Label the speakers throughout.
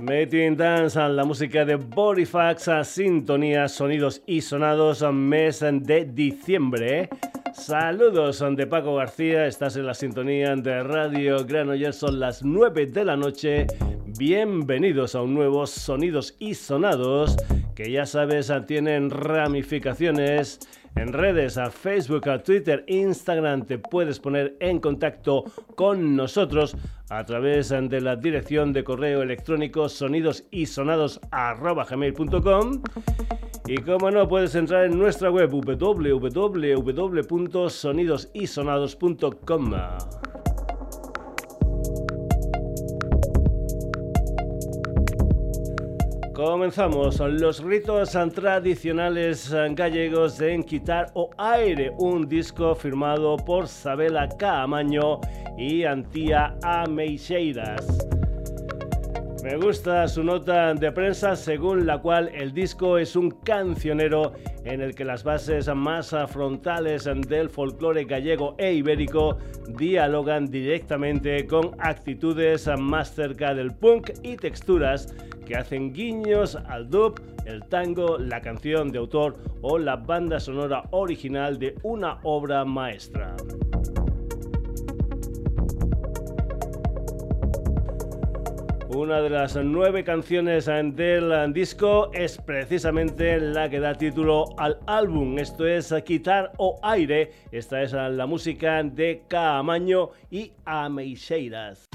Speaker 1: Meeting Dance, la música de Borifax, sintonía, sonidos y sonados, mes de diciembre. Saludos de Paco García, estás en la sintonía de Radio Granollers, son las 9 de la noche. Bienvenidos a un nuevo Sonidos y Sonados que ya sabes tienen ramificaciones en redes, a Facebook, a Twitter, Instagram, te puedes poner en contacto con nosotros a través de la dirección de correo electrónico sonidosisonados.com y como no, puedes entrar en nuestra web www.sonidosisonados.com. Comenzamos los ritos tradicionales gallegos en Quitar o Aire, un disco firmado por Sabela Caamaño y Antía Ameixeiras. Me gusta su nota de prensa según la cual el disco es un cancionero en el que las bases más frontales del folclore gallego e ibérico dialogan directamente con actitudes más cerca del punk y texturas que hacen guiños al dub, el tango, la canción de autor o la banda sonora original de una obra maestra. Una de las nueve canciones del disco es precisamente la que da título al álbum. Esto es Quitar o Aire. Esta es la música de Caamaño y Ameixeiras.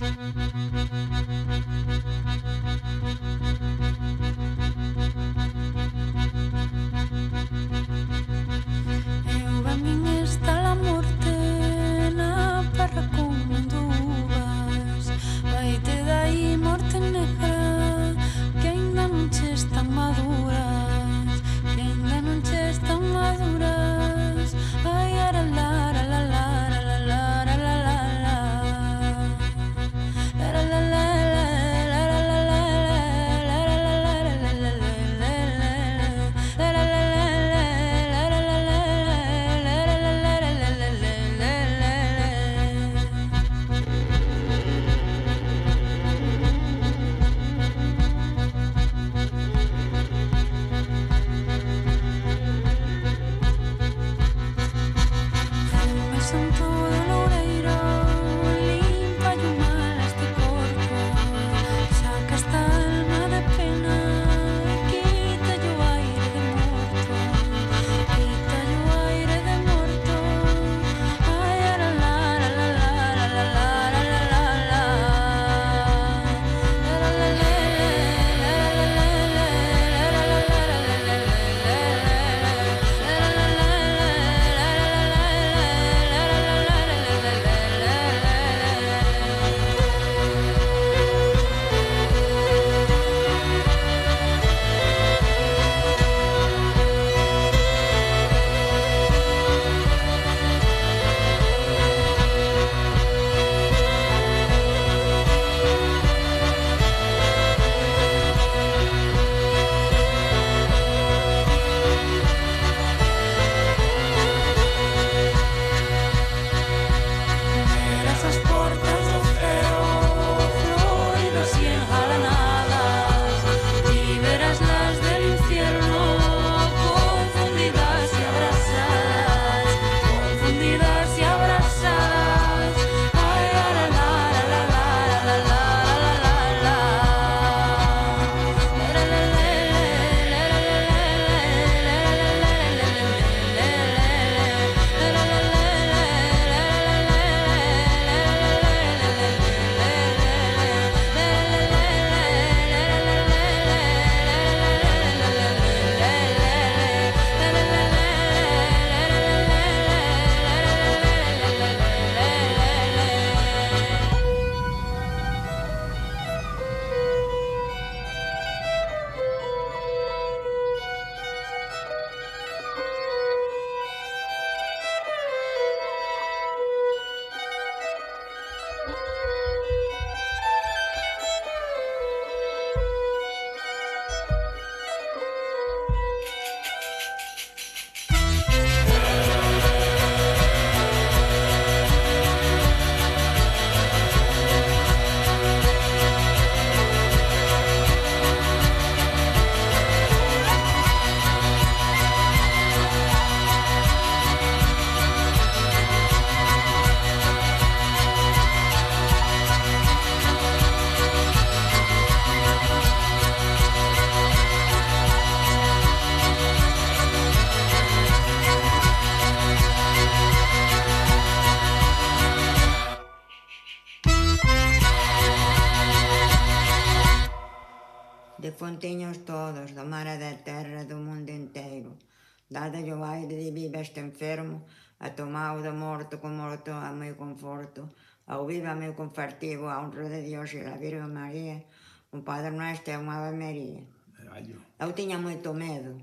Speaker 2: contiños todos, do mar e da terra, do mundo inteiro. Dada o aire de viva este enfermo, a tomao do morto co morto a meu conforto, ao viva meu confartivo, a honra de Dios e a Virgen María, un Padre Nuestro e unha Ave María. Eu tiña moito medo.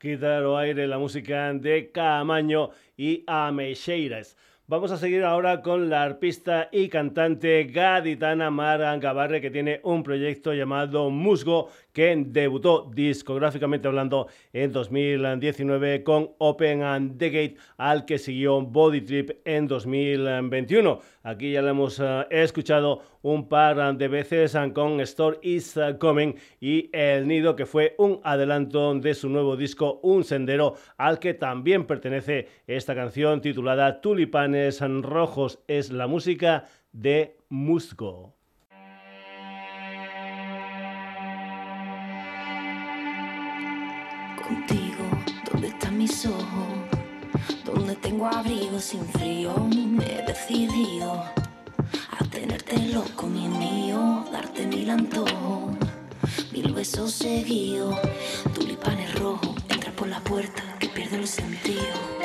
Speaker 1: Quitar o aire la música de Camaño e Ameixeiras. Vamos a seguir ahora con la arpista y cantante gaditana Mara Gabarre, que tiene un proyecto llamado Musgo, que debutó discográficamente hablando en 2019 con Open and the Gate, al que siguió Body Trip en 2021. Aquí ya lo hemos eh, escuchado un par de veces con Store is Coming y El Nido, que fue un adelanto de su nuevo disco Un Sendero, al que también pertenece esta canción titulada Tulipanes Rojos. Es la música de Musgo.
Speaker 3: Contigo, ¿dónde están mis ojos? Donde tengo abrigo sin frío, me he decidido a tenerte loco, mi mío, darte mil antojos, mil besos seguidos, tulipanes rojos, entra por la puerta que pierdo el sentido.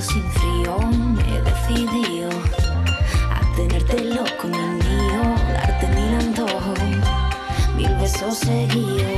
Speaker 3: sin frío, me he decidido a tenerte loco en el mío, darte mil antojos, mil besos seguidos.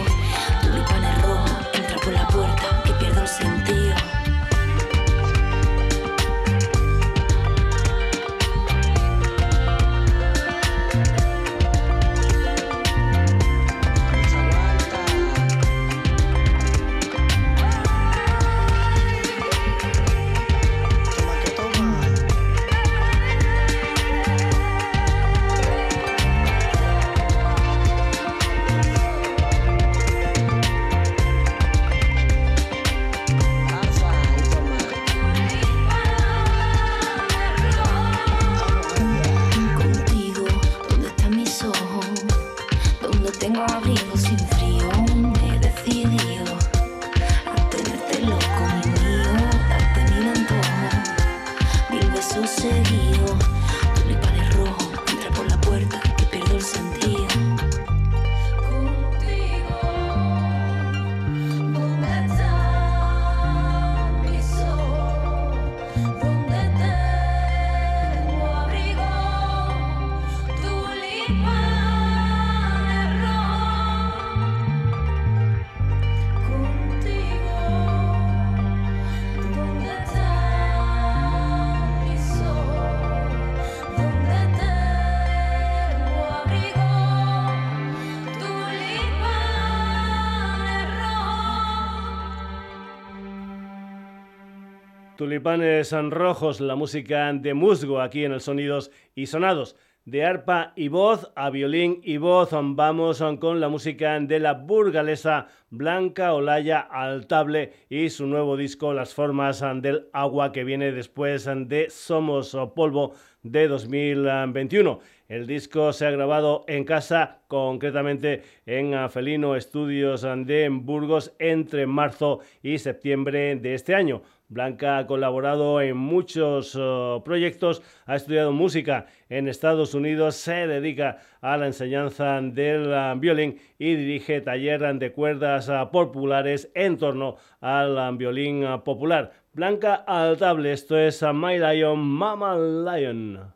Speaker 1: Tulipanes rojos, la música de musgo aquí en el Sonidos y Sonados. De arpa y voz a violín y voz, vamos con la música de la burgalesa Blanca Olaya Altable y su nuevo disco Las Formas del Agua que viene después de Somos Polvo de 2021. El disco se ha grabado en casa, concretamente en Felino Estudios de Burgos entre marzo y septiembre de este año. Blanca ha colaborado en muchos uh, proyectos, ha estudiado música en Estados Unidos, se dedica a la enseñanza del uh, violín y dirige taller de cuerdas uh, populares en torno al violín popular. Blanca Altable, esto es My Lion, Mama Lion.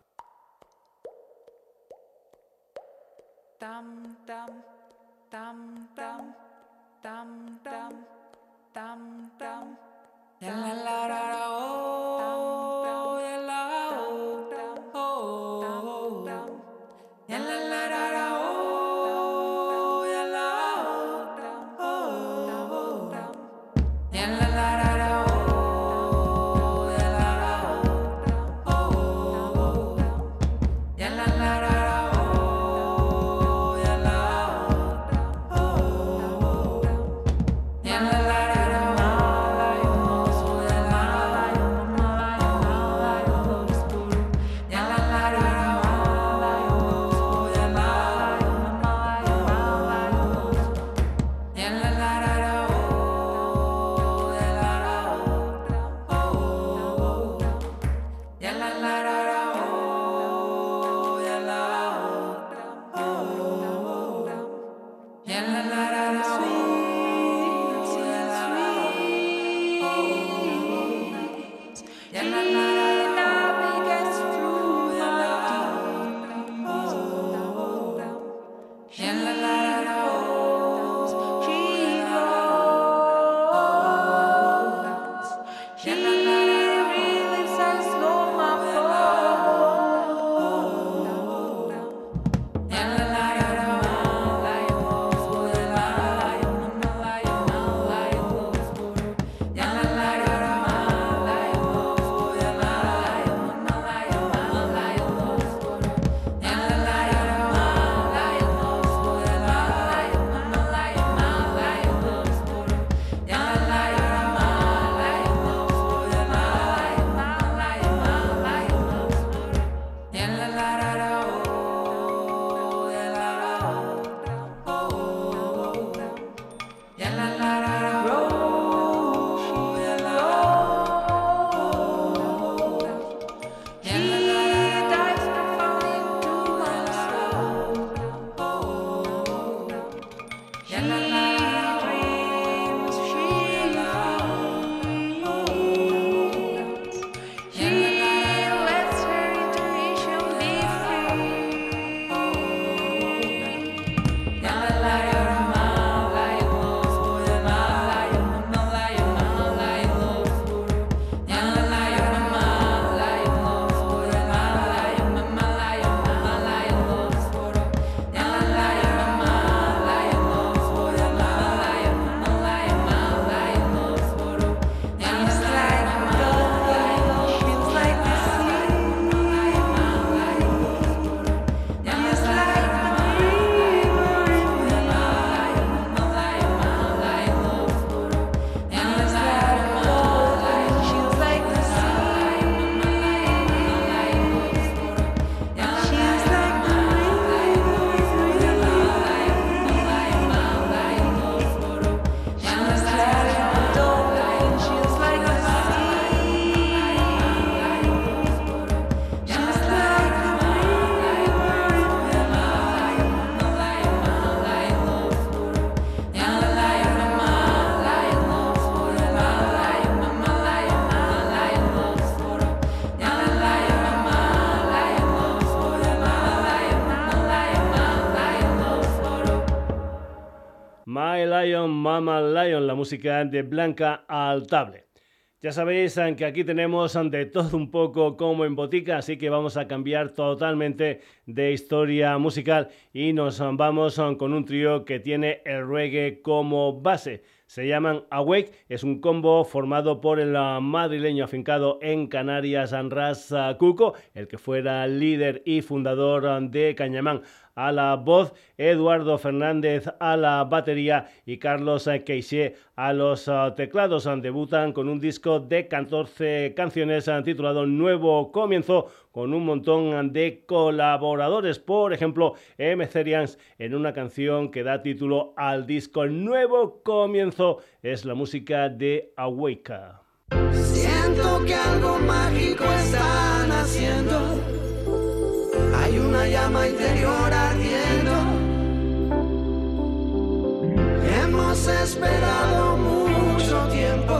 Speaker 1: La la la la oh. My Lion, Mama Lion, la música de Blanca Altable. Ya sabéis que aquí tenemos de todo un poco como en botica, así que vamos a cambiar totalmente de historia musical y nos vamos con un trío que tiene el reggae como base. Se llaman Awake, es un combo formado por el madrileño afincado en Canarias, Anras Cuco, el que fuera líder y fundador de Cañamán a la voz, Eduardo Fernández a la batería y Carlos Queixe a los uh, teclados. Debutan con un disco de 14 canciones uh, titulado Nuevo Comienzo con un montón de colaboradores. Por ejemplo, M. en una canción que da título al disco Nuevo Comienzo es la música de Awake.
Speaker 4: Siento que algo mágico están haciendo hay una llama interior ardiendo. Hemos esperado mucho tiempo.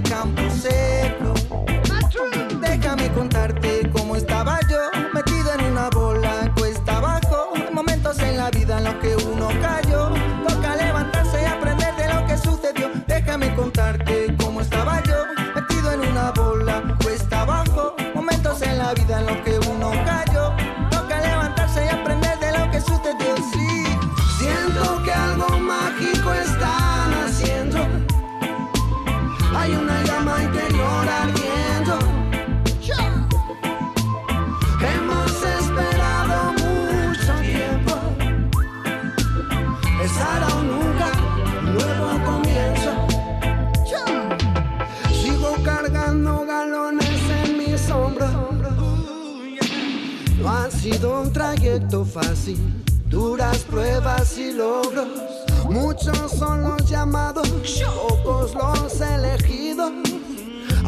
Speaker 4: de.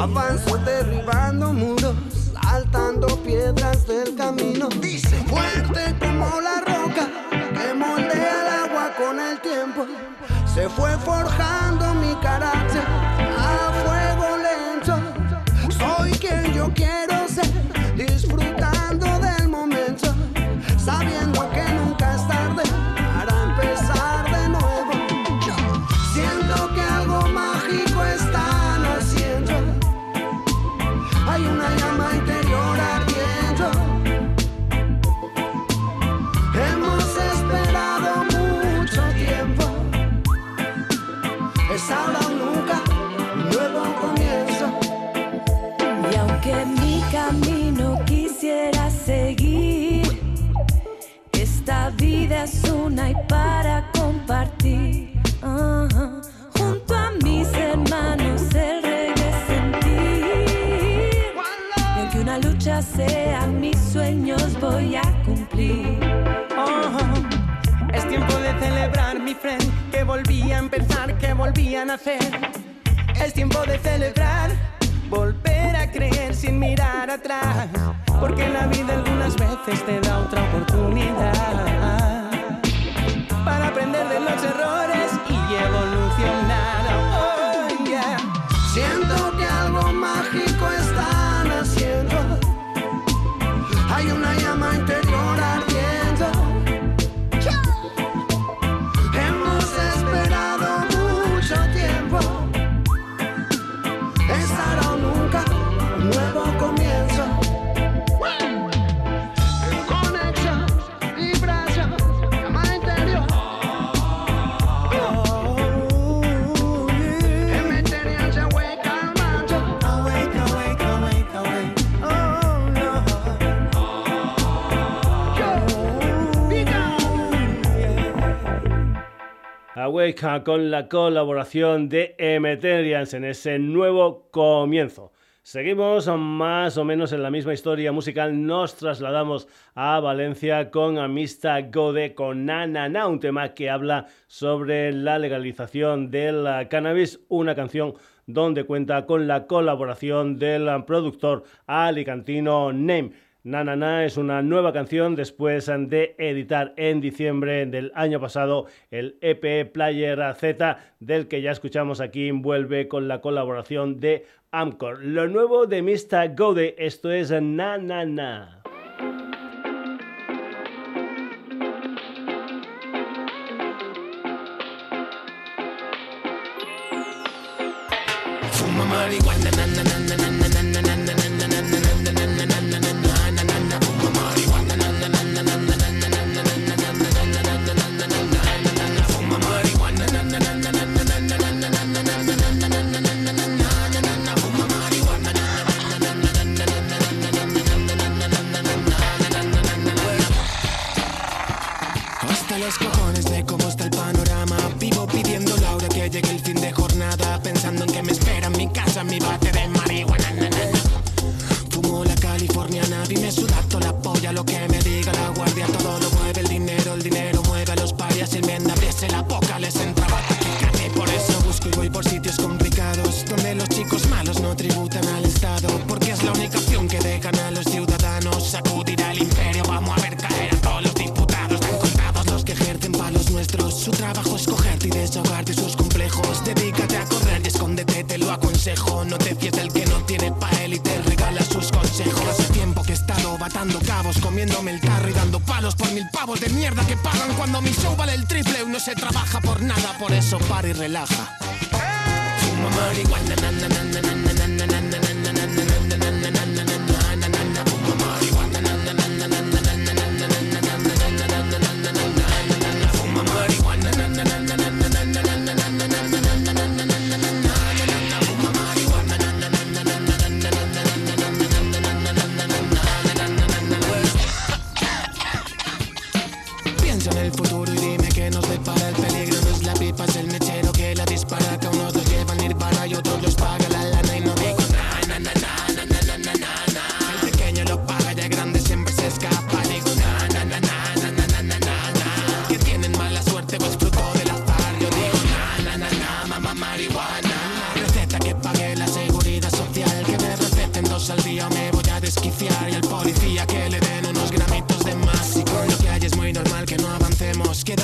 Speaker 5: Avance. Con la colaboración de Emeterians en ese nuevo comienzo. Seguimos más o menos en la misma historia musical. Nos trasladamos a Valencia con Amista Gode con Na un tema que habla sobre la legalización del cannabis, una canción donde cuenta con la colaboración del productor alicantino Name. Na Na Na es una nueva canción después de editar en diciembre del año pasado el EP Player Z del que ya escuchamos aquí vuelve con la colaboración de Amcor. Lo nuevo de Mr. Gode, esto es Na Na Na.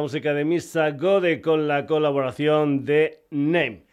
Speaker 5: música de Misa Gode con la colaboración de Name.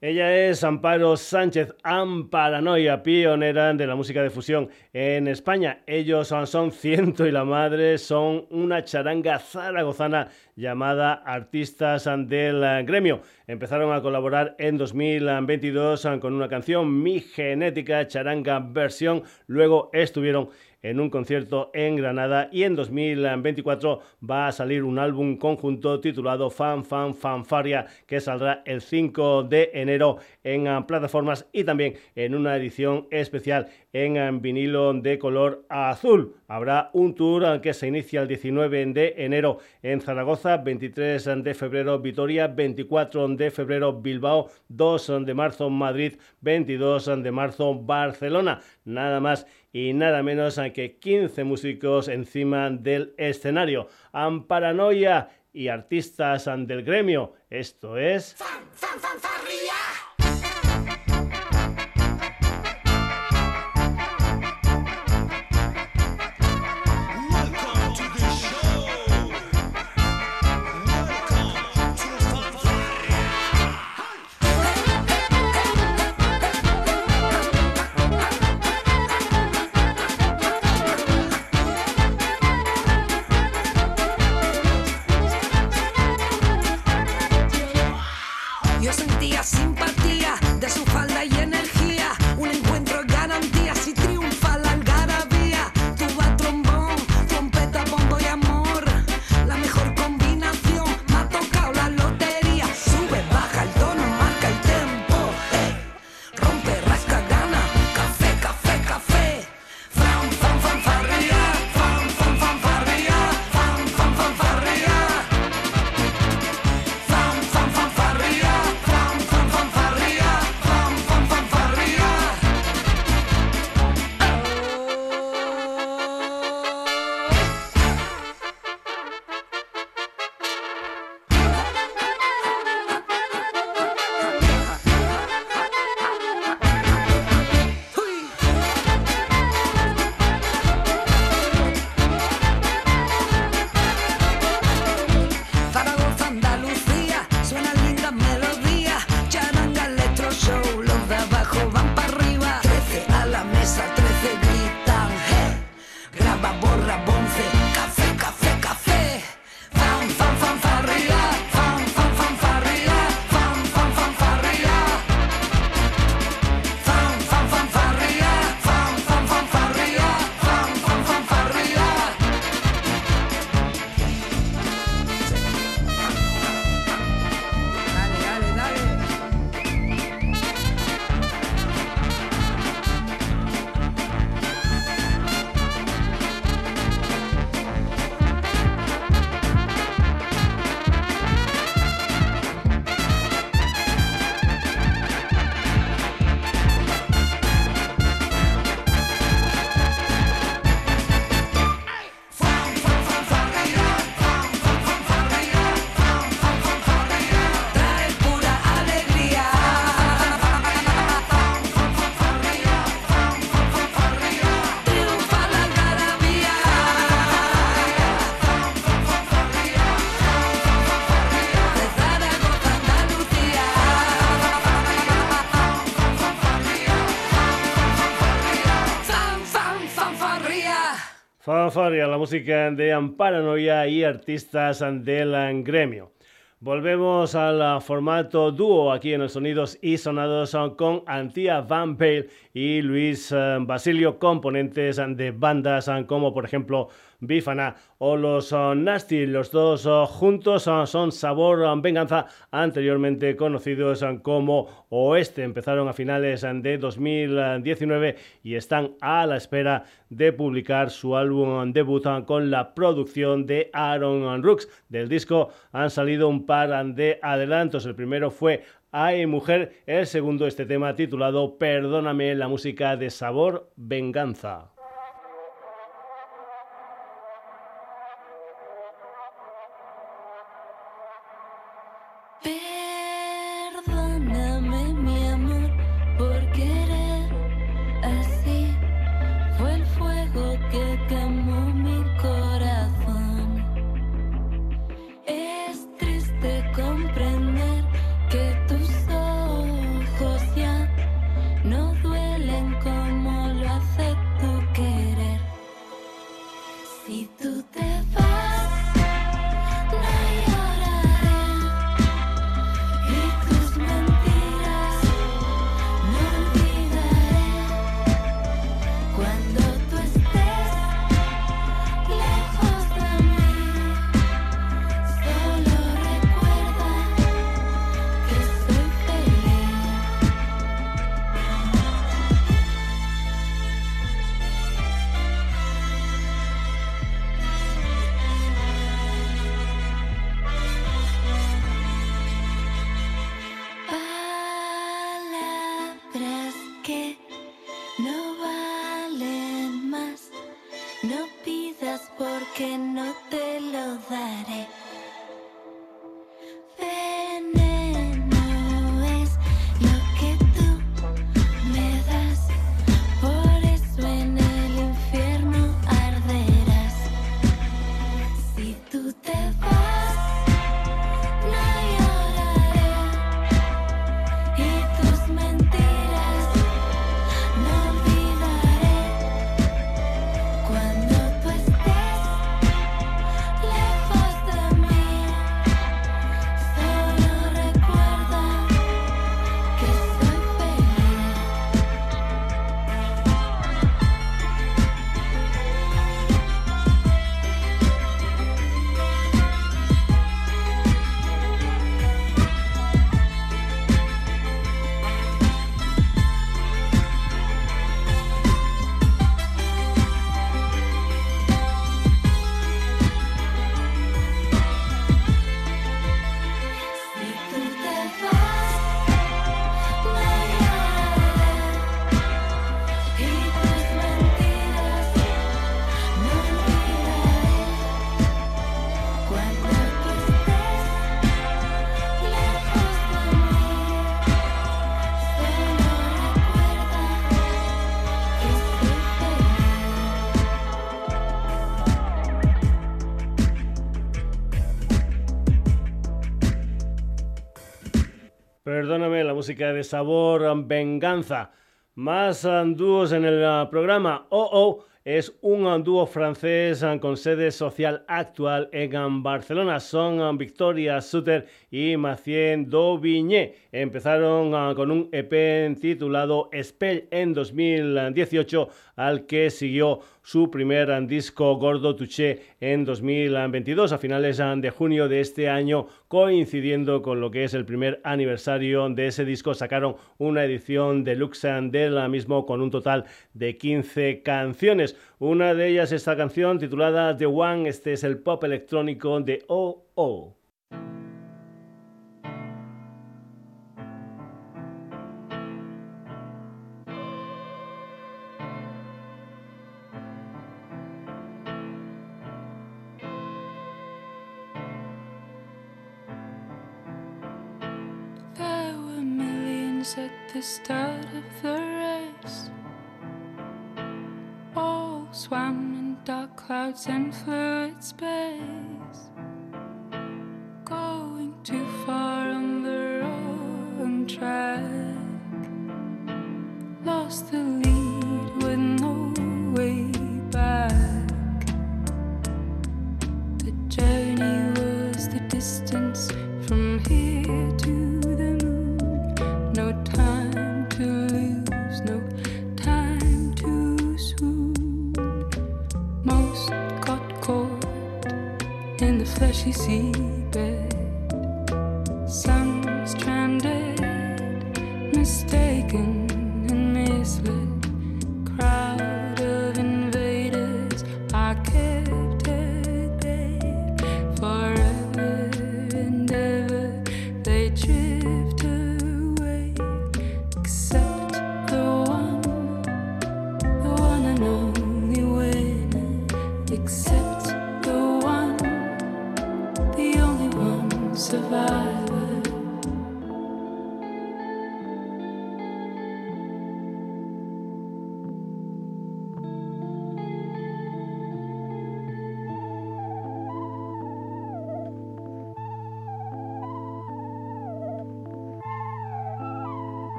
Speaker 5: Ella es Amparo Sánchez, Amparanoia, pionera de la música de fusión en España. Ellos son Ciento y la Madre, son una charanga zaragozana llamada Artistas del Gremio. Empezaron a colaborar en 2022 con una canción, Mi Genética, charanga versión. Luego estuvieron en un concierto en Granada y en 2024 va a salir un álbum conjunto titulado Fan Fan Fanfaria que saldrá el 5 de enero en ah, plataformas y también en una edición especial en ah, vinilo de color azul. Habrá un tour ah, que se inicia el 19 de enero en Zaragoza, 23 de febrero Vitoria, 24 de febrero Bilbao, 2 de marzo Madrid, 22 de marzo Barcelona. Nada más y nada menos que 15 músicos encima del escenario. Amparanoia y artistas del gremio. Esto es...
Speaker 1: La música de Amparanoia y artistas del gremio. Volvemos al formato dúo aquí en los Sonidos y Sonados con Antía Van Pale y Luis eh, Basilio, componentes de bandas como por ejemplo Bifana o los uh, Nasty. Los dos uh, juntos uh, son Sabor Venganza, anteriormente conocidos como Oeste. Empezaron a finales de 2019 y están a la espera de publicar su álbum debut con la producción de Aaron Rooks. Del disco han salido un par de adelantos. El primero fue Ay Mujer, el segundo este tema titulado Perdóname la música de Sabor Venganza.
Speaker 6: Música de sabor, venganza. Más dúos en el programa. Oh, oh es un dúo francés con sede social actual en Barcelona. Son Victoria Suter y Macien Dauvigné. Empezaron ah, con un EP titulado Spell en 2018, al que siguió su primer disco Gordo Touché en 2022, a finales de junio de este año, coincidiendo con lo que es el primer aniversario de ese disco, sacaron una edición deluxe la mismo con un total de 15 canciones. Una de ellas esta canción titulada The One, este es el pop electrónico de OO.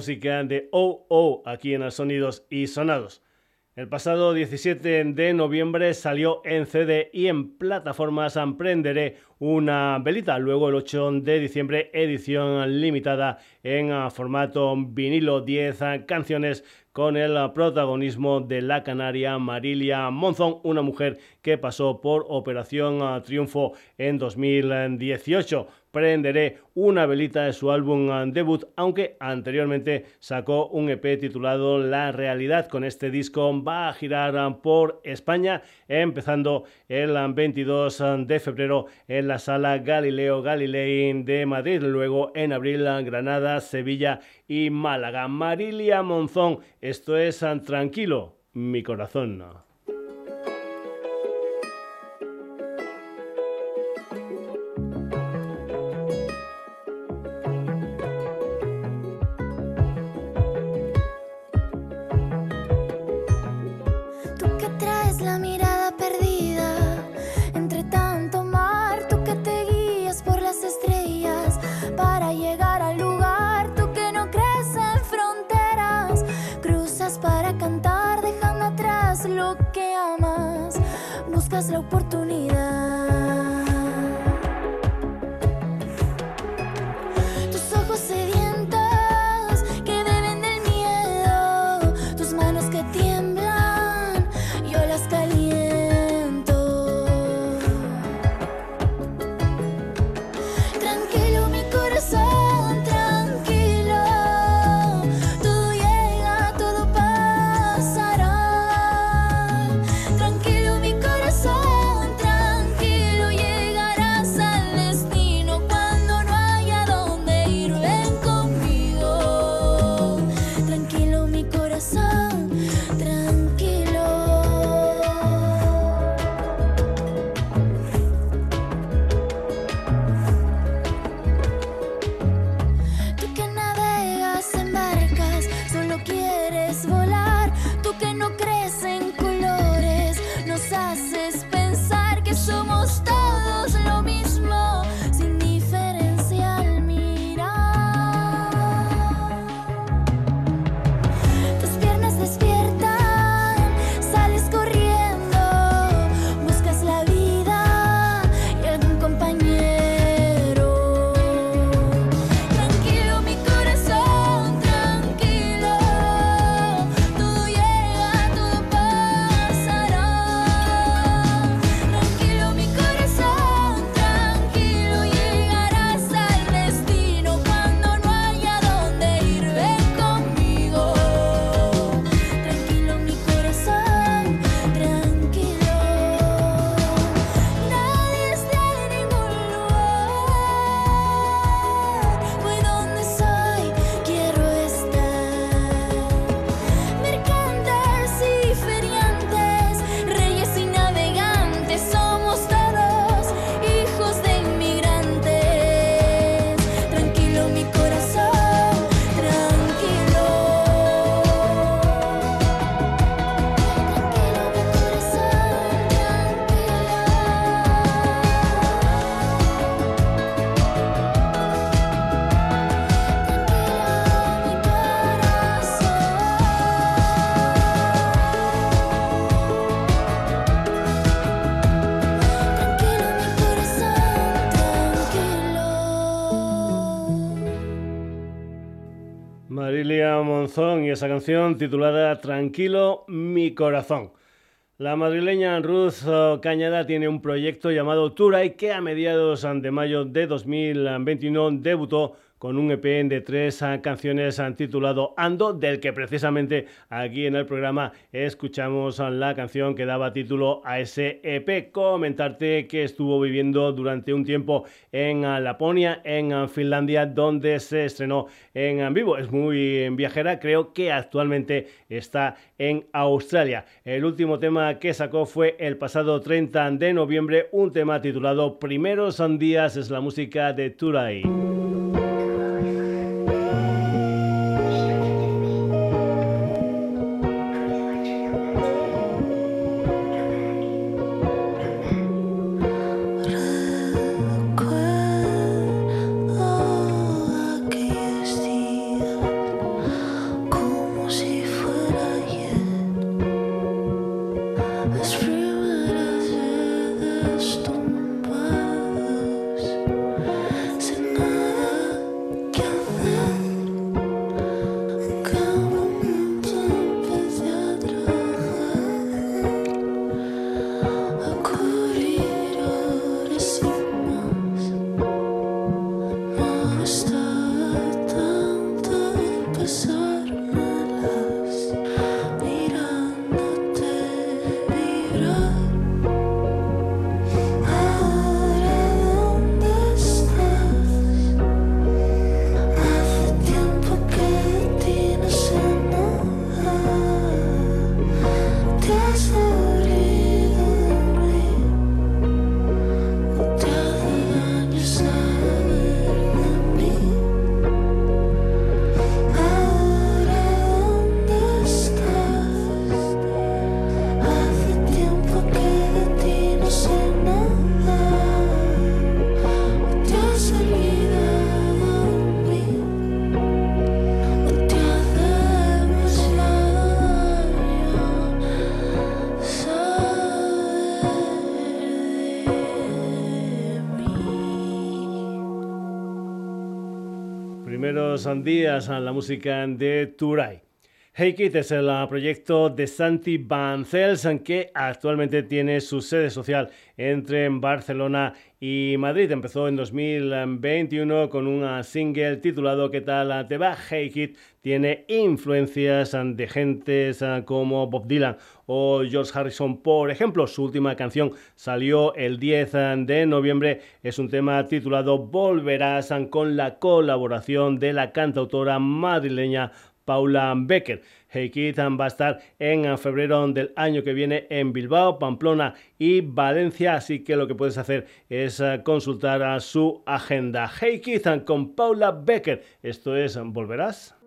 Speaker 6: Música de OO aquí en Sonidos y Sonados. El pasado 17 de noviembre salió en CD y en plataformas Emprenderé una velita. Luego el 8 de diciembre edición limitada en formato vinilo 10 canciones con el protagonismo de la canaria Marilia Monzón, una mujer que pasó por Operación Triunfo en 2018 prenderé una velita de su álbum uh, debut, aunque anteriormente sacó un EP titulado La Realidad. Con este disco va a girar uh, por España, empezando el 22 uh, de febrero en la sala Galileo Galilei de Madrid, luego en abril Granada, Sevilla y Málaga. Marilia Monzón, esto es Tranquilo, mi corazón.
Speaker 1: Y esa canción titulada Tranquilo mi corazón. La madrileña Ruth Cañada tiene un proyecto llamado Turay que a mediados de mayo de 2021 debutó con un EP de tres canciones titulado Ando, del que precisamente aquí en el programa escuchamos la canción que daba título a ese EP. Comentarte que estuvo viviendo durante un tiempo en Laponia, en Finlandia, donde se estrenó en vivo. Es muy viajera, creo que actualmente está en Australia. El último tema que sacó fue el pasado 30 de noviembre, un tema titulado Primeros días, es la música de Turay. La música de Turay. Hey es el proyecto de Santi Bancels que actualmente tiene su sede social entre Barcelona y Madrid. Empezó en 2021 con un single titulado ¿Qué tal te va? Hey tiene influencias de gentes como Bob Dylan o George Harrison, por ejemplo. Su última canción salió el 10 de noviembre. Es un tema titulado Volverás con la colaboración de la cantautora madrileña Paula Becker. Hey va a estar en febrero del año que viene en Bilbao, Pamplona y Valencia, así que lo que puedes hacer es eh, consultar a su agenda. Hey con Paula Becker. Esto es ¿Volverás?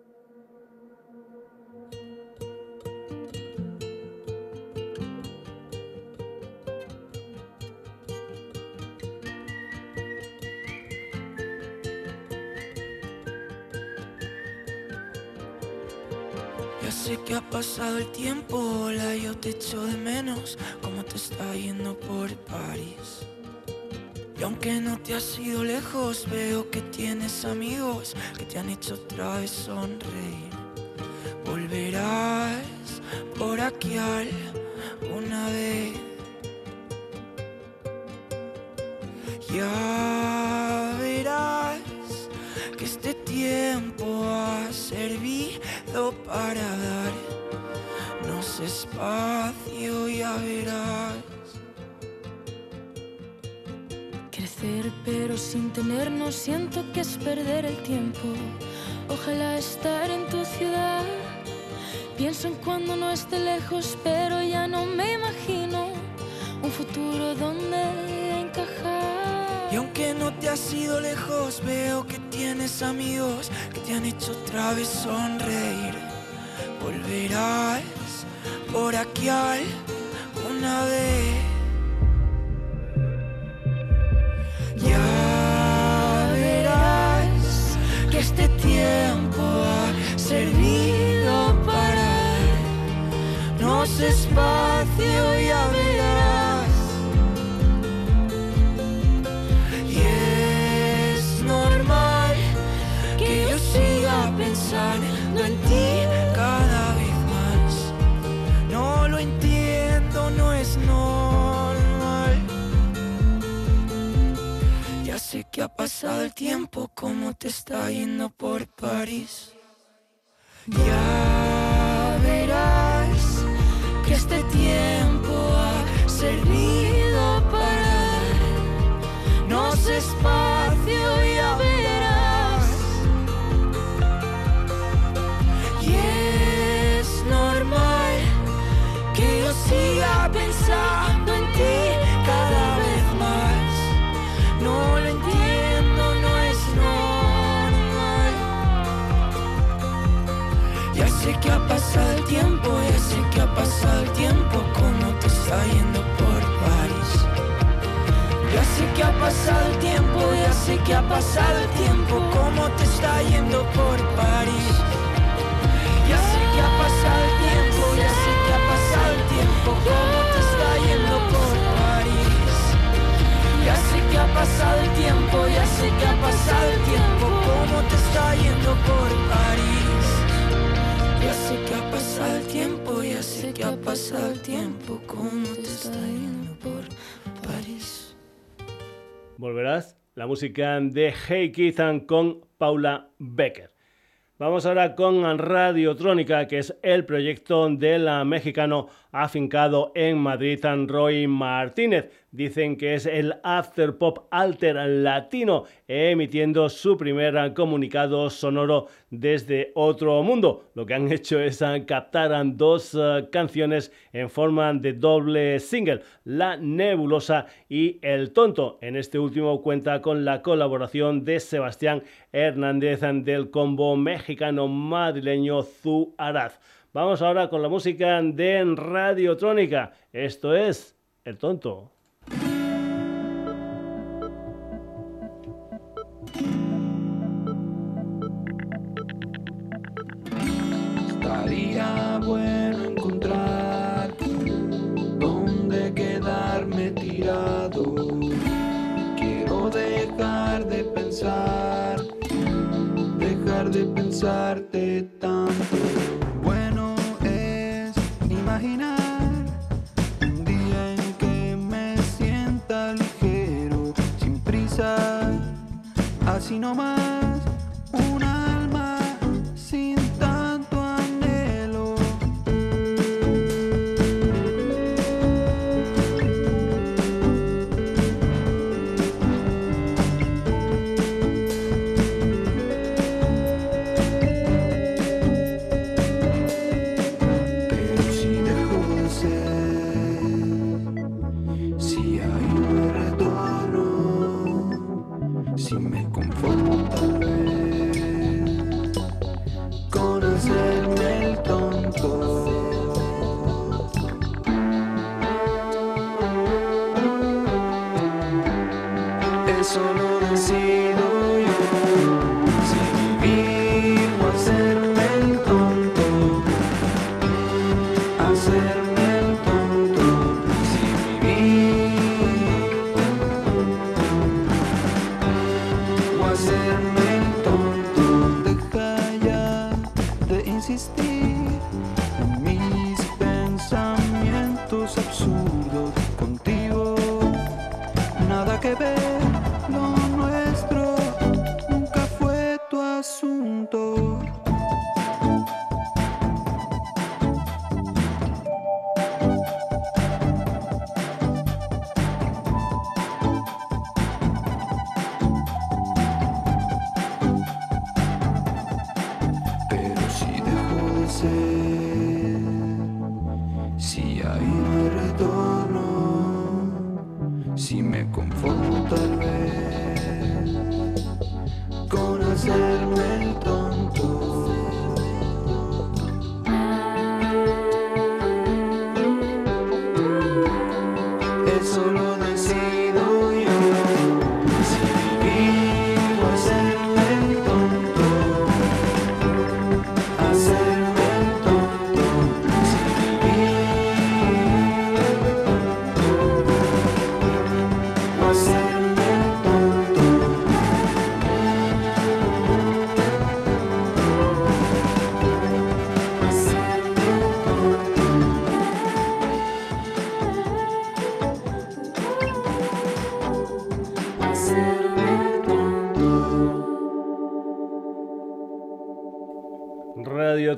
Speaker 7: Pasado el tiempo, hola, yo te echo de menos, como te está yendo por París. Y aunque no te has ido lejos, veo que tienes amigos que te han hecho otra vez sonreír. Volverás por aquí alguna vez. Ya verás que este tiempo ha servido para darnos espacio, ya verás.
Speaker 8: Crecer pero sin tenernos siento que es perder el tiempo. Ojalá estar en tu ciudad. Pienso en cuando no esté lejos, pero ya no me imagino un futuro donde encajar.
Speaker 7: Y aunque no te has ido lejos, veo que tienes amigos que te han hecho otra vez sonreír. Volverás por aquí alguna vez. Ya verás que este tiempo ha servido para no espacio, ya verás. Ha pasado el tiempo, como te está yendo por París. Ya verás que este tiempo ha servido para no sé sé que ha pasado el tiempo, ya sé que ha pasado el tiempo, como te está yendo por París. Ya sé que ha pasado el tiempo, ya sé que ha pasado el tiempo, como te está yendo por París.
Speaker 1: La música de Hey Keithan con Paula Becker. Vamos ahora con Radiotrónica, que es el proyecto del mexicano afincado en Madrid, Roy Martínez. Dicen que es el after pop alter latino, emitiendo su primer comunicado sonoro desde otro mundo. Lo que han hecho es captar dos eh, canciones en forma de doble single, La Nebulosa y El Tonto. En este último cuenta con la colaboración de Sebastián Hernández del combo mexicano-madrileño Zu Araz. Vamos ahora con la música de Radiotrónica. Esto es El Tonto.
Speaker 9: Estaría bueno encontrar dónde quedarme tirado. Quiero dejar de pensar de pensarte tanto. Así nomás.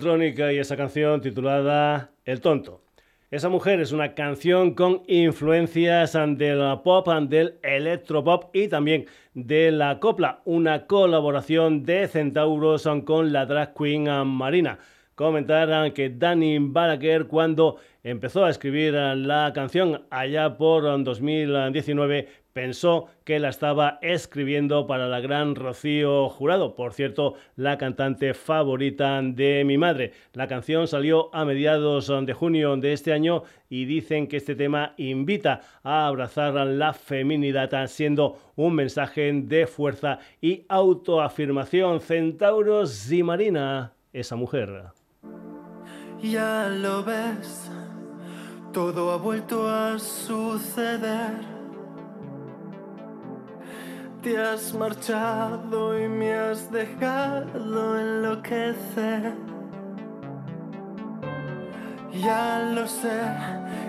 Speaker 1: Y esa canción titulada El tonto. Esa mujer es una canción con influencias del pop, del electropop y también de la copla, una colaboración de Centauros con la drag queen Marina. Comentar que Danny Balaguer cuando empezó a escribir la canción allá por 2019 pensó que la estaba escribiendo para la gran Rocío Jurado, por cierto, la cantante favorita de mi madre. La canción salió a mediados de junio de este año y dicen que este tema invita a abrazar la feminidad, siendo un mensaje de fuerza y autoafirmación. Centauros y Marina, esa mujer.
Speaker 10: Ya lo ves, todo ha vuelto a suceder te has marchado y me has dejado enloquecer. Ya lo sé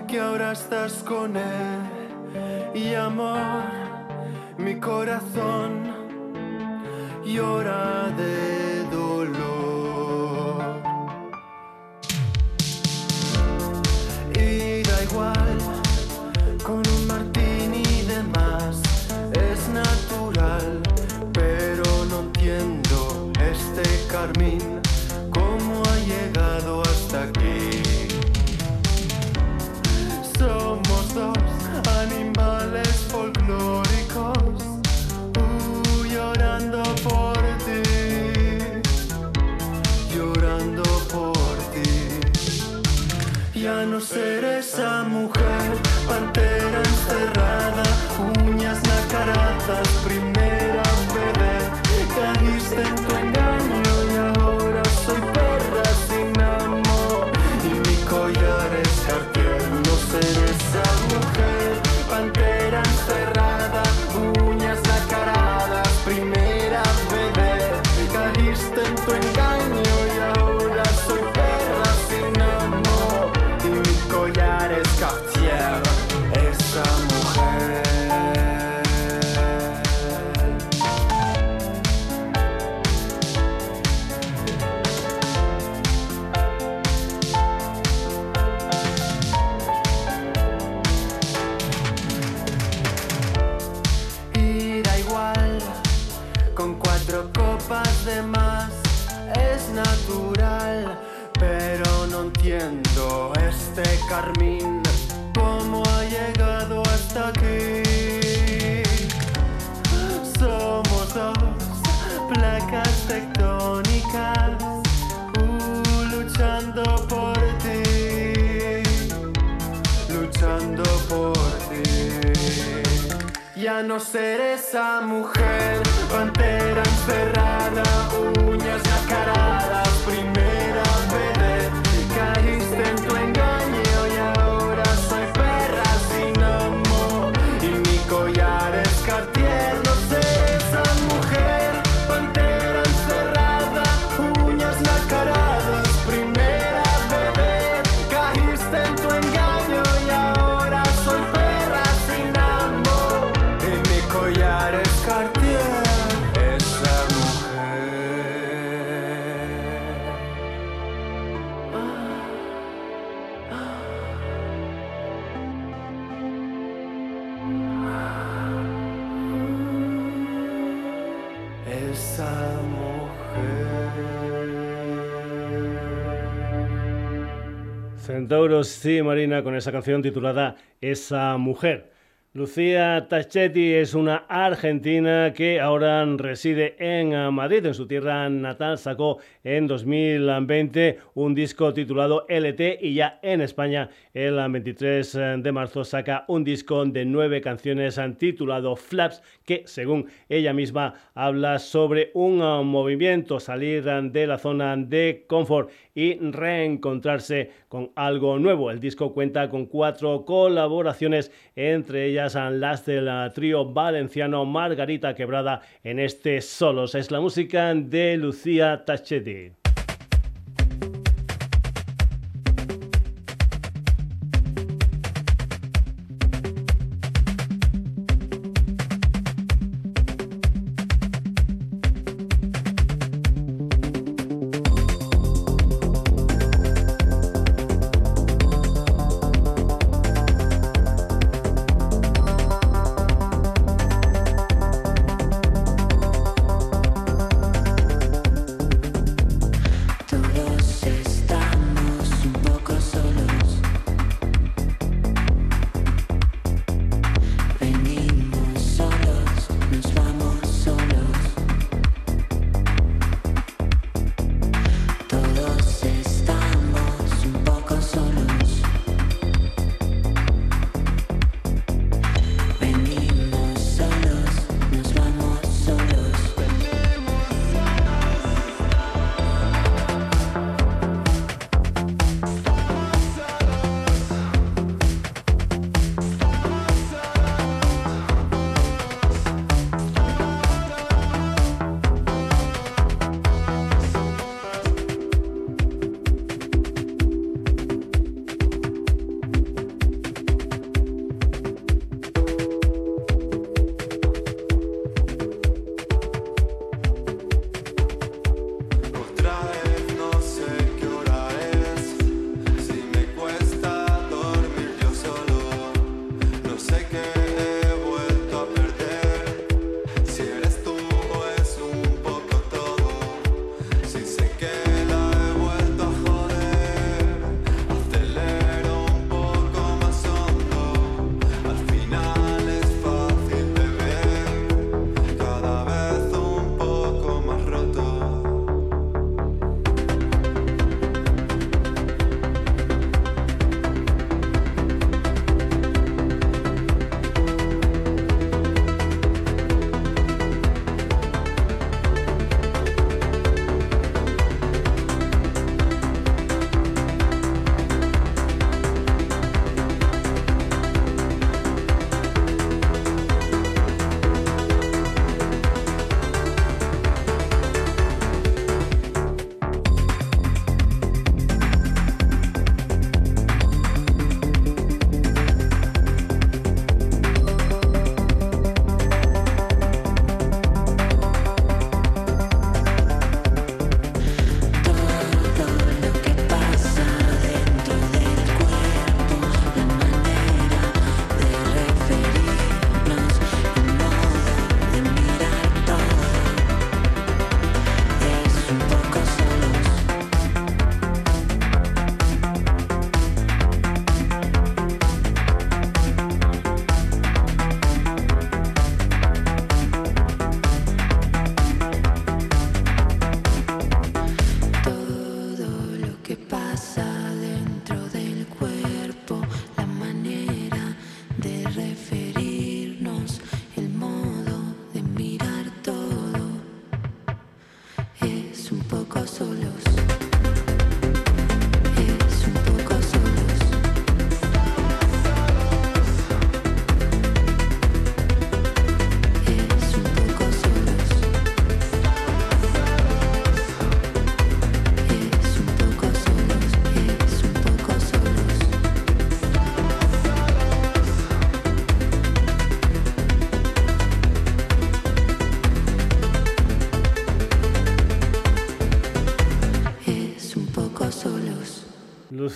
Speaker 10: que ahora estás con él y amor, mi corazón llora de dolor. Y da igual carmín, no ser esa mujer,
Speaker 1: Centauros, sí, Marina, con esa canción titulada Esa mujer. Lucía Tachetti es una argentina que ahora reside en Madrid, en su tierra natal. Sacó en 2020 un disco titulado LT y ya en España el 23 de marzo saca un disco de nueve canciones titulado Flaps que según ella misma habla sobre un movimiento, salir de la zona de confort y reencontrarse con algo nuevo. El disco cuenta con cuatro colaboraciones, entre ellas las del trío valenciano Margarita Quebrada en este Solos. Es la música de Lucía Tachetti.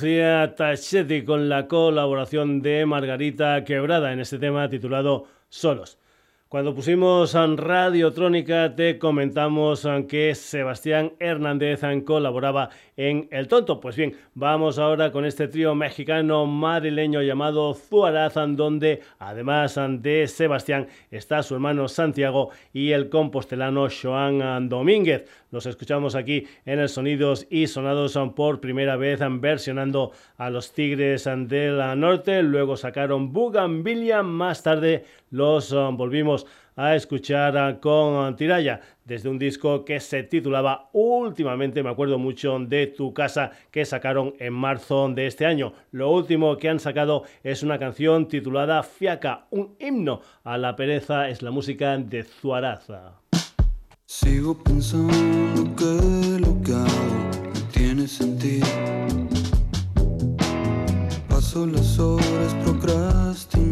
Speaker 1: Tachetti con la colaboración de Margarita Quebrada en este tema titulado Solos. Cuando pusimos en Radiotrónica te comentamos que Sebastián Hernández colaboraba en El Tonto. Pues bien, vamos ahora con este trío mexicano madrileño llamado Zuarazan, donde además de Sebastián está su hermano Santiago y el compostelano Joan Domínguez. Los escuchamos aquí en el Sonidos y Sonados por primera vez versionando a los Tigres del Norte. Luego sacaron Bugambilia. Más tarde los volvimos a escuchar con Tiraya desde un disco que se titulaba últimamente, me acuerdo mucho de Tu casa que sacaron en marzo de este año. Lo último que han sacado es una canción titulada Fiaca, un himno a la pereza, es la música de Zuaraza.
Speaker 9: Sigo pensando que lo que hago no tiene sentido. Paso las horas procrastinando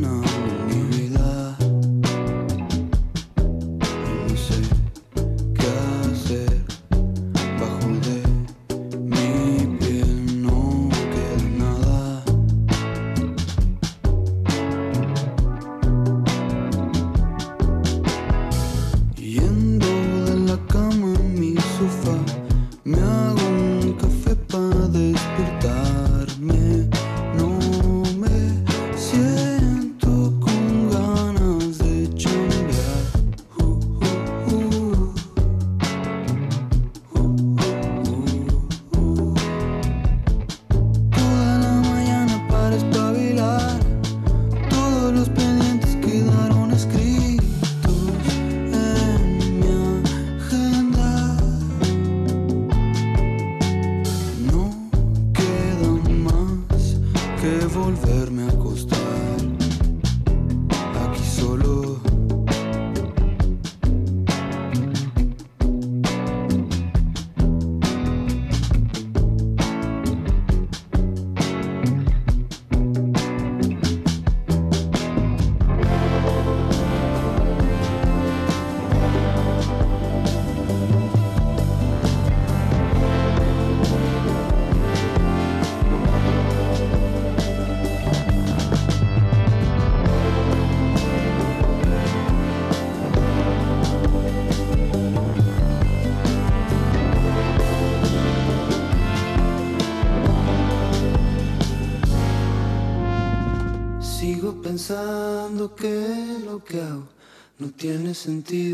Speaker 9: tiene sentido.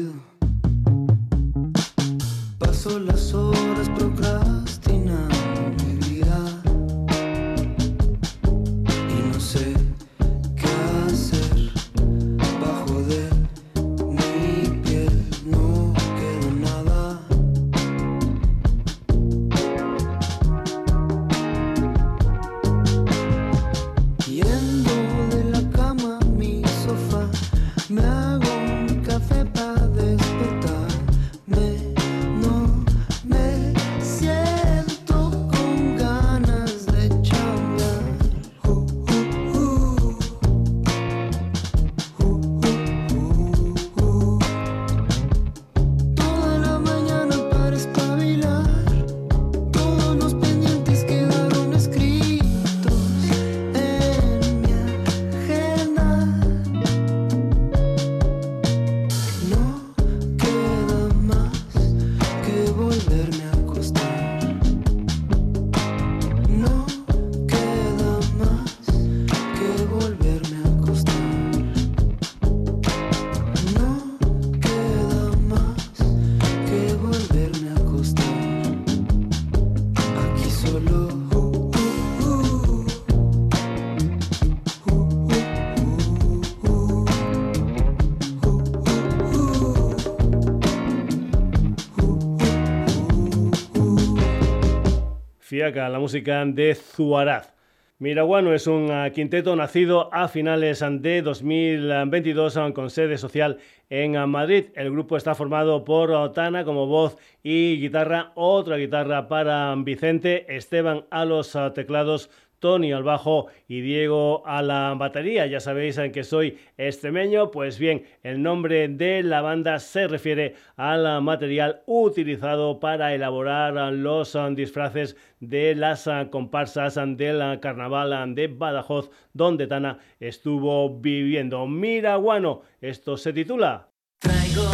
Speaker 9: La
Speaker 1: música de Zuaraz. Miraguano es un ah, quinteto nacido a finales ah, de 2022 ah, con sede social en Madrid. El grupo está formado por Otana como voz y guitarra, otra guitarra para Vicente, Esteban a los teclados, Tony al bajo y Diego a la batería. Ya sabéis que soy extremeño, pues bien, el nombre de la banda se refiere al material utilizado para elaborar los disfraces de las comparsas del carnaval de Badajoz, donde Tana estuvo viviendo. Mira, bueno, esto se titula
Speaker 11: Traigo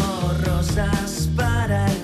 Speaker 11: rosas para el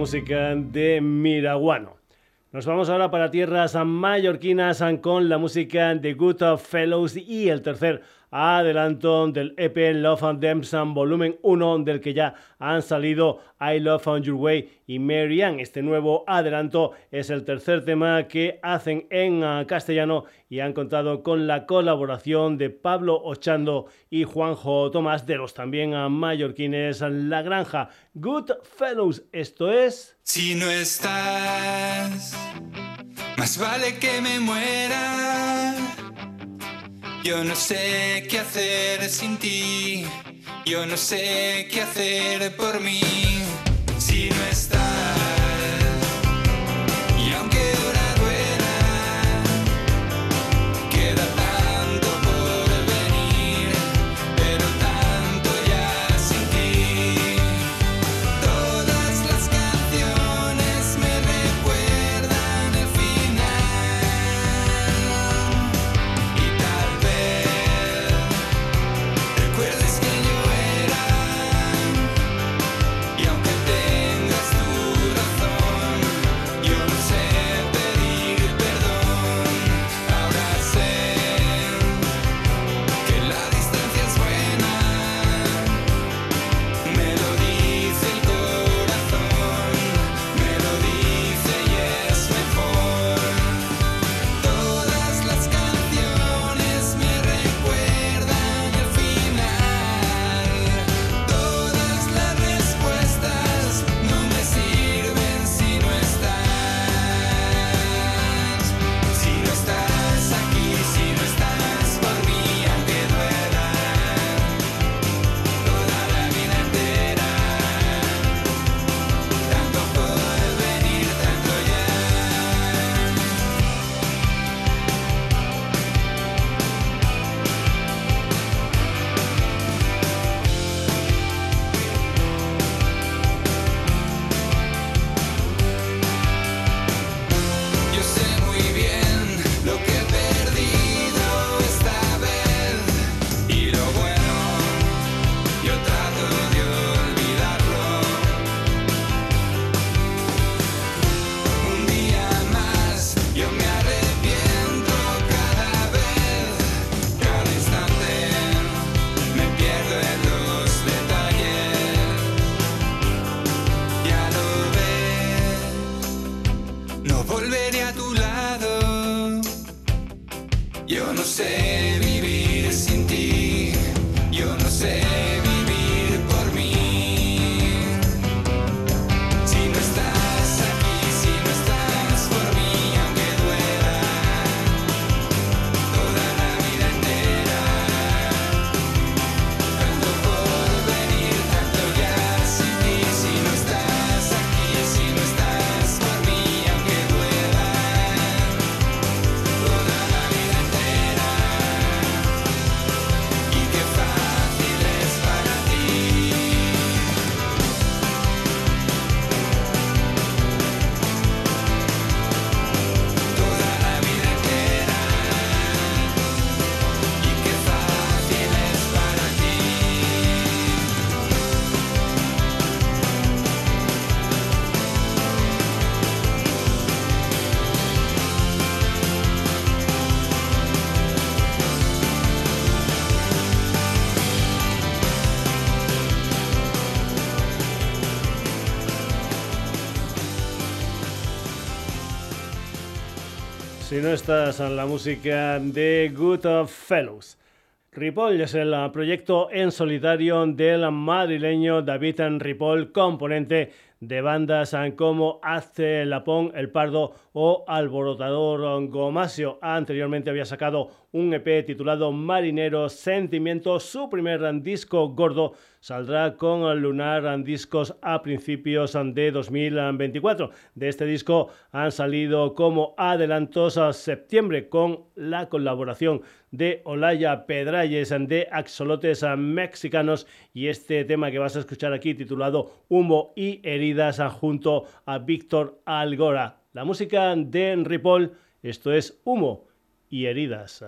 Speaker 1: música de Miraguano. Nos vamos ahora para tierras mallorquinas con la música de Good Fellows y el tercer adelanto del EP Love and Dempsey Volumen 1 del que ya han salido I Love On Your Way y Marianne. Este nuevo adelanto es el tercer tema que hacen en castellano y han contado con la colaboración de Pablo Ochando y Juanjo Tomás de los también mallorquines La Granja. Good Fellows, esto es...
Speaker 12: Si no estás, más vale que me muera. Yo no sé qué hacer sin ti. Yo no sé qué hacer por mí. Si no estás,
Speaker 1: no estás
Speaker 13: en la música de Good Fellows. Ripoll es el uh, proyecto en solitario del madrileño David Ripoll, componente de bandas como Hazte Lapón, El Pardo o Alborotador Gomasio. Anteriormente había sacado un EP titulado Marinero Sentimiento. Su primer disco gordo saldrá con Lunar Discos a principios de 2024. De este disco han salido como adelantos a septiembre con la colaboración de Olaya Pedralles de Axolotes Mexicanos y este tema que vas a escuchar aquí titulado Humo y Junto a Víctor Algora. La música de Ripoll, esto es Humo y Heridas.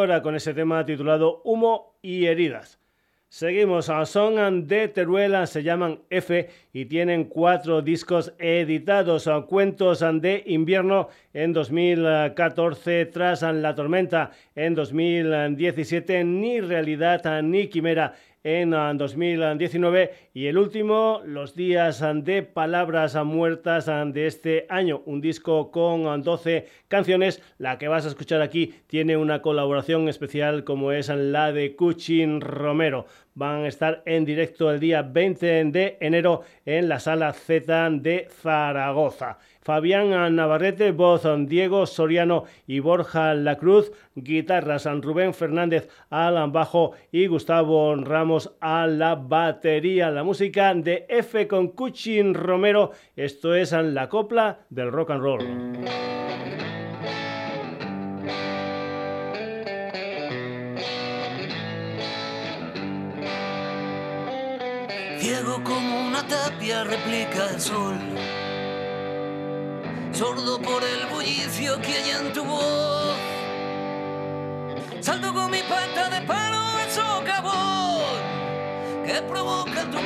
Speaker 14: Y
Speaker 1: Algora con ese tema titulado Humo y heridas. Seguimos a Son de Teruel, se llaman F y tienen cuatro discos editados. Cuentos de invierno en 2014, tras la tormenta en 2017, ni realidad ni quimera en 2019 ah, y el último, Los días de palabras muertas ah, de este año, un disco con 12 ah, canciones. La que vas a escuchar aquí tiene una colaboración especial como es la de Cuchin Romero. Van a estar en directo el día 20 de enero en la sala Z de Zaragoza. Fabián Navarrete, voz Diego Soriano y Borja Lacruz, guitarras Rubén Fernández al bajo y Gustavo Ramos a la batería. La música de F con Cuchin Romero, esto es la copla del rock and roll.
Speaker 7: Ciego como una tapia replica el sol. Sordo por el bullicio que hay en tu voz. Salto con mi pata de palo al socavón que provoca tu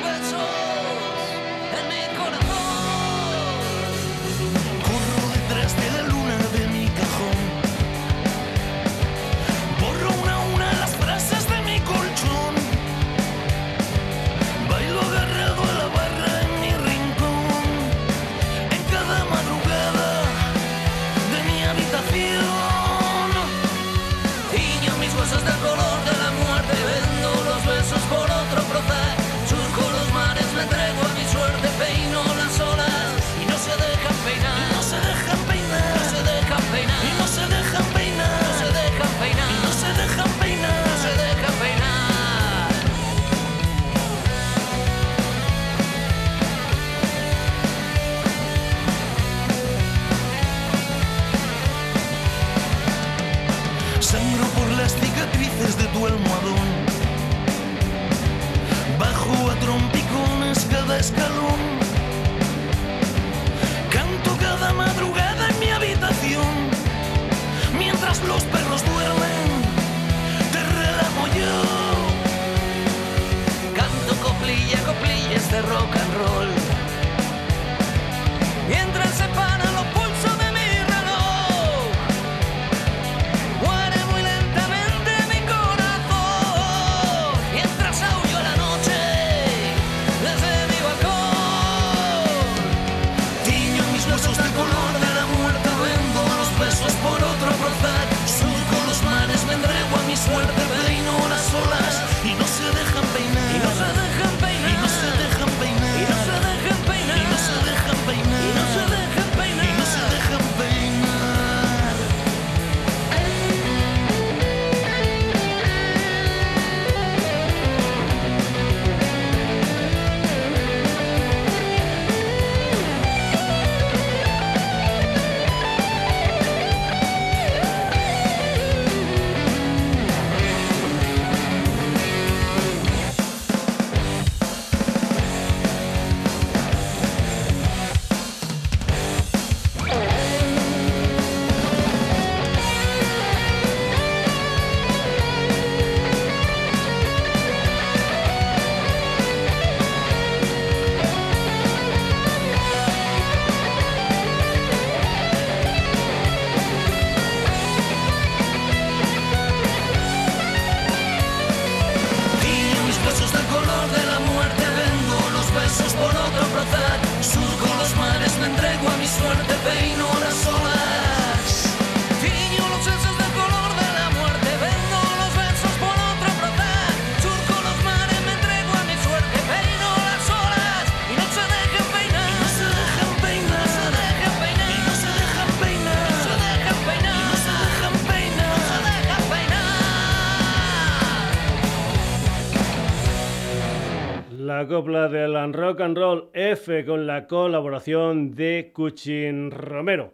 Speaker 1: copla del rock and roll F con la colaboración de Cuchin Romero.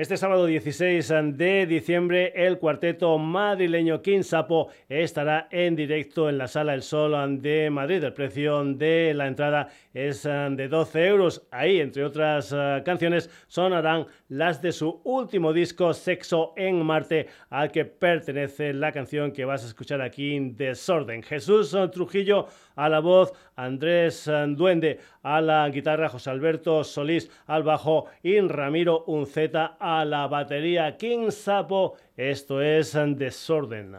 Speaker 4: Este sábado 16 de diciembre, el cuarteto madrileño King Sapo estará en directo en la Sala El Sol de Madrid. El precio de la entrada es de 12 euros. Ahí, entre otras eh, canciones, sonarán las de su último disco, Sexo en Marte, al que pertenece la canción que vas a escuchar aquí, en Desorden. Jesús Trujillo a la voz, Andrés Duende a la guitarra, José Alberto Solís al bajo y Ramiro Unceta a la batería. King Sapo, esto es Desorden.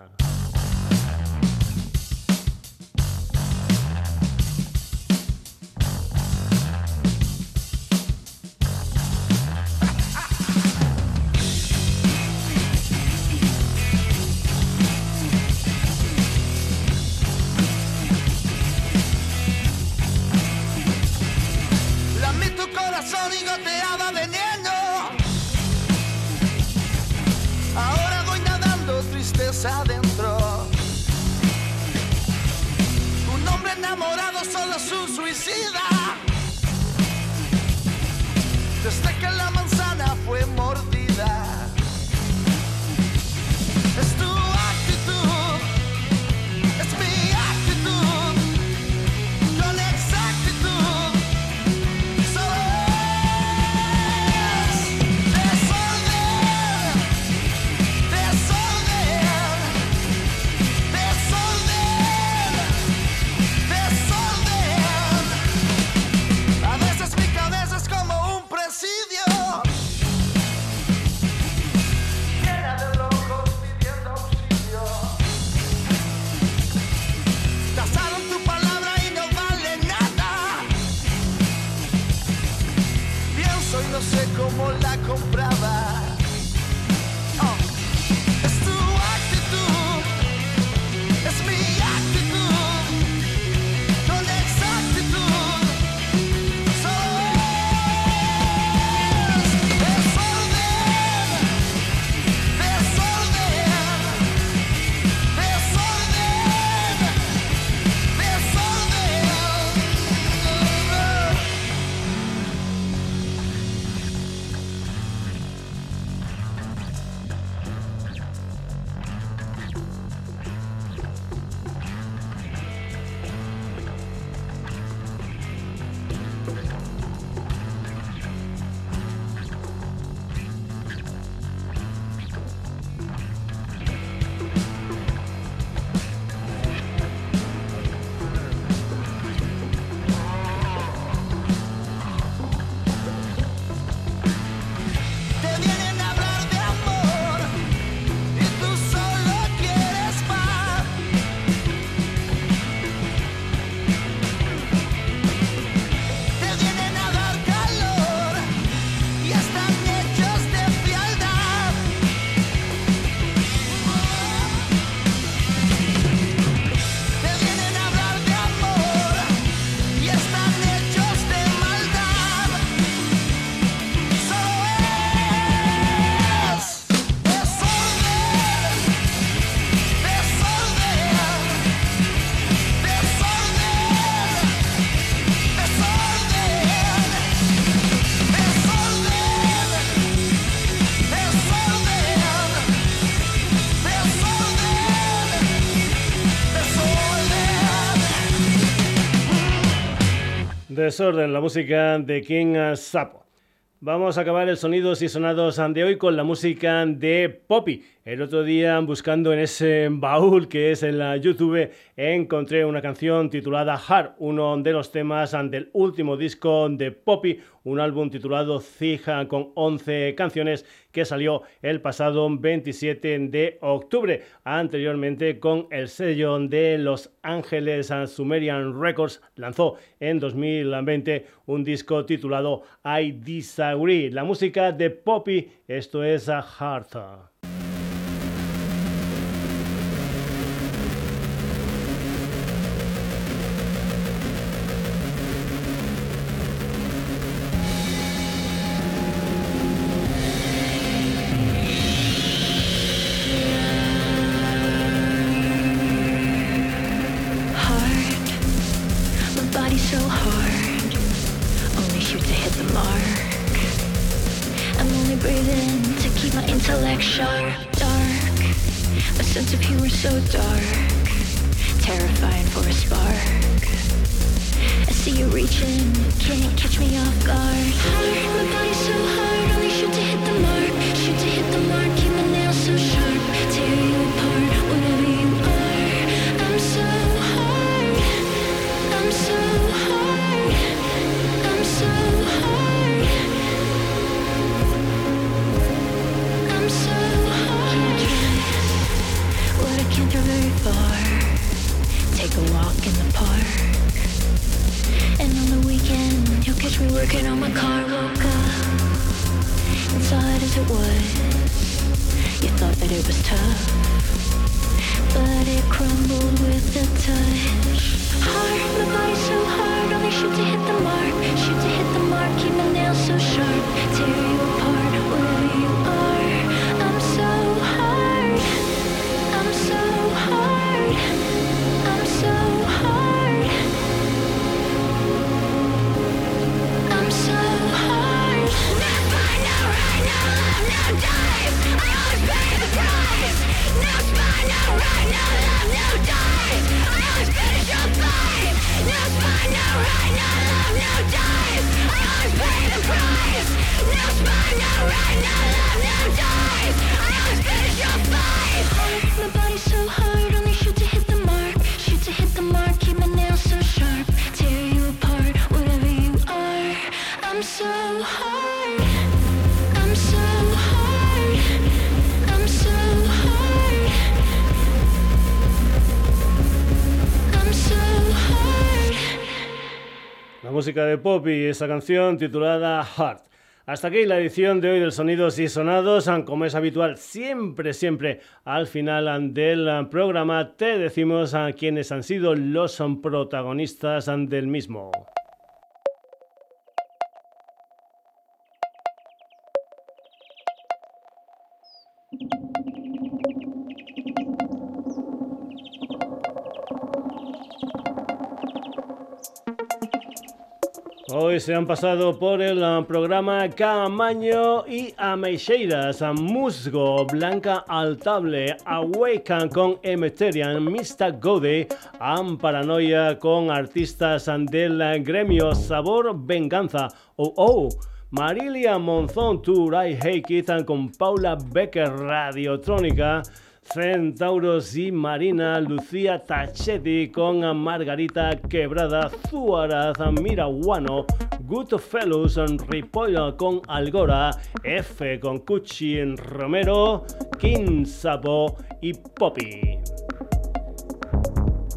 Speaker 4: Desorden, la música de King Sapo. Vamos a acabar el sonidos y sonados de hoy con la música de Poppy. El otro día, buscando en ese baúl que es en la YouTube, encontré una canción titulada Heart, uno de los temas del último disco de Poppy, un álbum titulado Cija con 11 canciones que salió el pasado 27 de octubre. Anteriormente, con el sello de Los Ángeles Sumerian Records, lanzó en 2020 un disco titulado I Disagree. La música de Poppy, esto es Heart.
Speaker 1: De Pop y esta canción titulada Heart. Hasta aquí la edición de hoy del Sonidos y Sonados. Como es habitual, siempre, siempre al final del programa te decimos a quiénes han sido los protagonistas del mismo. Se han pasado por el uh, programa Camaño y Ameixeiras, a Musgo, Blanca Altable, Awaken con Emeterian, Mr. Gode, Am Paranoia con artistas del gremio Sabor Venganza, Oh Oh. Marilia Monzón, Hate It, con Paula Becker, Radiotrónica, Centauros y Marina, Lucía Tachetti con Margarita Quebrada, Zuaraz, Miraguano, Good Fellows, Ripoll con Algora, F con Cuchi Romero, King Sapo y Poppy.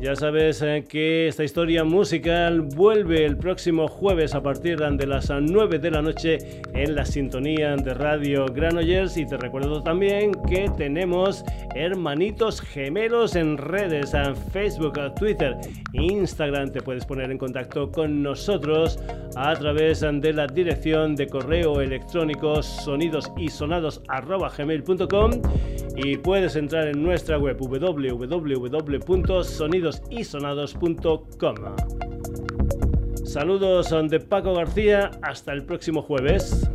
Speaker 1: Ya sabes eh, que esta historia musical vuelve el próximo jueves a partir de las 9 de la noche en la sintonía de Radio Granollers y te recuerdo también que tenemos hermanitos gemelos en redes, en Facebook, Twitter, Instagram. Te puedes poner en contacto con nosotros a través de la dirección de correo electrónico sonidosisonados.gmail.com y puedes entrar en nuestra web www.sonidos isonados.com. Saludos de Paco García, hasta el próximo jueves.